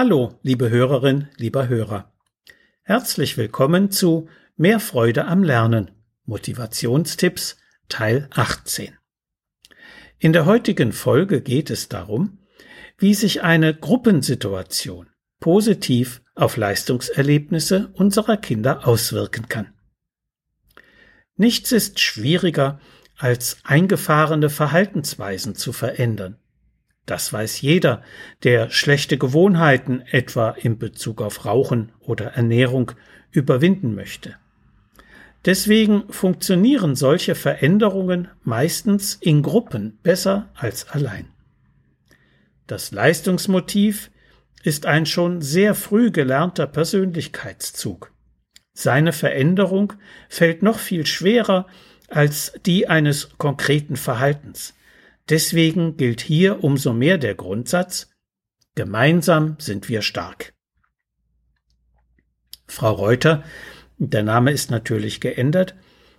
Hallo, liebe Hörerin, lieber Hörer. Herzlich willkommen zu Mehr Freude am Lernen. Motivationstipps Teil 18. In der heutigen Folge geht es darum, wie sich eine Gruppensituation positiv auf Leistungserlebnisse unserer Kinder auswirken kann. Nichts ist schwieriger, als eingefahrene Verhaltensweisen zu verändern. Das weiß jeder, der schlechte Gewohnheiten etwa in Bezug auf Rauchen oder Ernährung überwinden möchte. Deswegen funktionieren solche Veränderungen meistens in Gruppen besser als allein. Das Leistungsmotiv ist ein schon sehr früh gelernter Persönlichkeitszug. Seine Veränderung fällt noch viel schwerer als die eines konkreten Verhaltens. Deswegen gilt hier umso mehr der Grundsatz Gemeinsam sind wir stark. Frau Reuter, der Name ist natürlich geändert,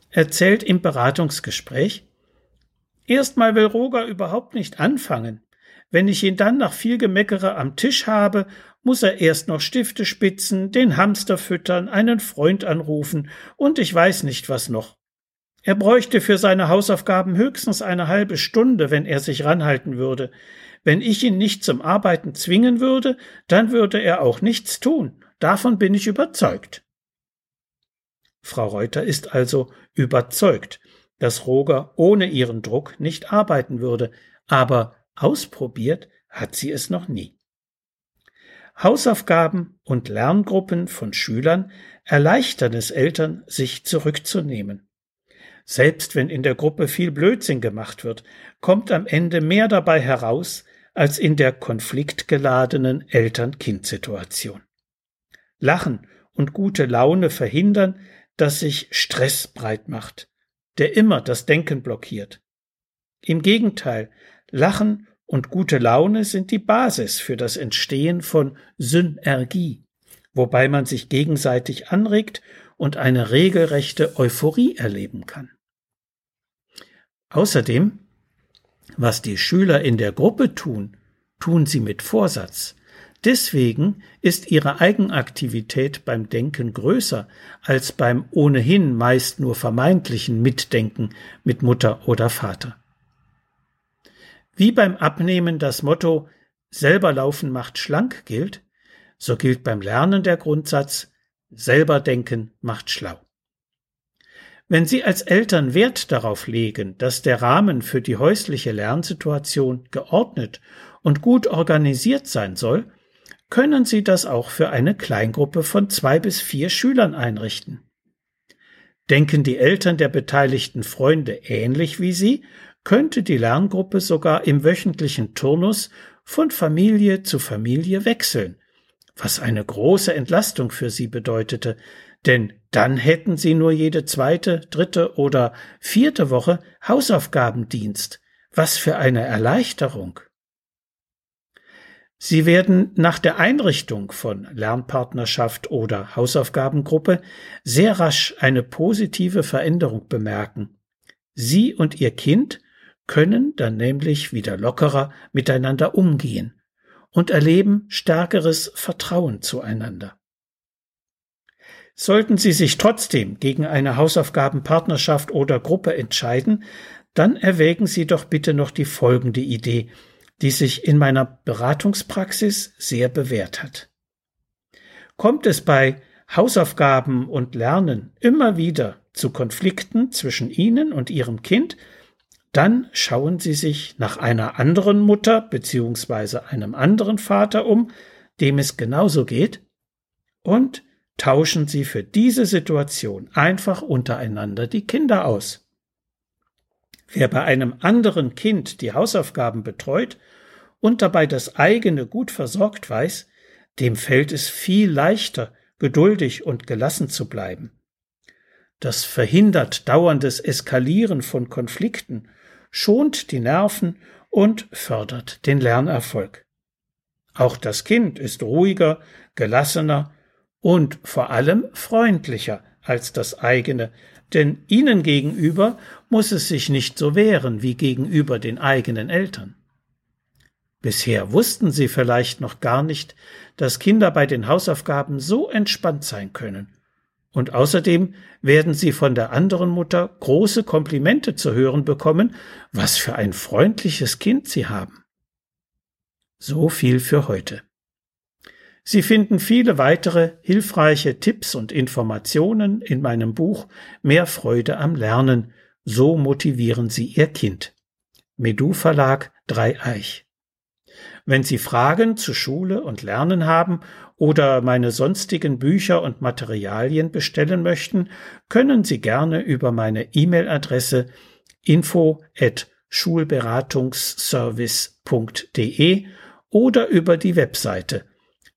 erzählt im Beratungsgespräch Erstmal will Roger überhaupt nicht anfangen. Wenn ich ihn dann nach viel Gemeckere am Tisch habe, muss er erst noch Stifte spitzen, den Hamster füttern, einen Freund anrufen und ich weiß nicht was noch. Er bräuchte für seine Hausaufgaben höchstens eine halbe Stunde, wenn er sich ranhalten würde. Wenn ich ihn nicht zum Arbeiten zwingen würde, dann würde er auch nichts tun. Davon bin ich überzeugt. Frau Reuter ist also überzeugt, dass Roger ohne ihren Druck nicht arbeiten würde, aber ausprobiert hat sie es noch nie. Hausaufgaben und Lerngruppen von Schülern erleichtern es Eltern, sich zurückzunehmen. Selbst wenn in der Gruppe viel Blödsinn gemacht wird, kommt am Ende mehr dabei heraus als in der konfliktgeladenen Eltern-Kind-Situation. Lachen und gute Laune verhindern, dass sich Stress breit macht, der immer das Denken blockiert. Im Gegenteil, Lachen und gute Laune sind die Basis für das Entstehen von Synergie, wobei man sich gegenseitig anregt und eine regelrechte Euphorie erleben kann. Außerdem, was die Schüler in der Gruppe tun, tun sie mit Vorsatz. Deswegen ist ihre Eigenaktivität beim Denken größer als beim ohnehin meist nur vermeintlichen Mitdenken mit Mutter oder Vater. Wie beim Abnehmen das Motto selber laufen macht schlank gilt, so gilt beim Lernen der Grundsatz selber denken macht schlau. Wenn Sie als Eltern Wert darauf legen, dass der Rahmen für die häusliche Lernsituation geordnet und gut organisiert sein soll, können Sie das auch für eine Kleingruppe von zwei bis vier Schülern einrichten. Denken die Eltern der beteiligten Freunde ähnlich wie Sie, könnte die Lerngruppe sogar im wöchentlichen Turnus von Familie zu Familie wechseln, was eine große Entlastung für sie bedeutete, denn dann hätten sie nur jede zweite, dritte oder vierte Woche Hausaufgabendienst. Was für eine Erleichterung. Sie werden nach der Einrichtung von Lernpartnerschaft oder Hausaufgabengruppe sehr rasch eine positive Veränderung bemerken. Sie und Ihr Kind können dann nämlich wieder lockerer miteinander umgehen und erleben stärkeres Vertrauen zueinander. Sollten Sie sich trotzdem gegen eine Hausaufgabenpartnerschaft oder Gruppe entscheiden, dann erwägen Sie doch bitte noch die folgende Idee, die sich in meiner Beratungspraxis sehr bewährt hat. Kommt es bei Hausaufgaben und Lernen immer wieder zu Konflikten zwischen Ihnen und Ihrem Kind, dann schauen Sie sich nach einer anderen Mutter bzw. einem anderen Vater um, dem es genauso geht, und tauschen Sie für diese Situation einfach untereinander die Kinder aus. Wer bei einem anderen Kind die Hausaufgaben betreut und dabei das eigene gut versorgt weiß, dem fällt es viel leichter, geduldig und gelassen zu bleiben. Das verhindert dauerndes Eskalieren von Konflikten schont die Nerven und fördert den Lernerfolg. Auch das Kind ist ruhiger, gelassener und vor allem freundlicher als das eigene, denn ihnen gegenüber muss es sich nicht so wehren wie gegenüber den eigenen Eltern. Bisher wussten Sie vielleicht noch gar nicht, dass Kinder bei den Hausaufgaben so entspannt sein können. Und außerdem werden Sie von der anderen Mutter große Komplimente zu hören bekommen, was für ein freundliches Kind Sie haben. So viel für heute. Sie finden viele weitere hilfreiche Tipps und Informationen in meinem Buch Mehr Freude am Lernen. So motivieren Sie Ihr Kind. Medu Verlag Dreieich. Wenn Sie Fragen zu Schule und Lernen haben oder meine sonstigen Bücher und Materialien bestellen möchten, können Sie gerne über meine E-Mail-Adresse info at schulberatungsservice.de oder über die Webseite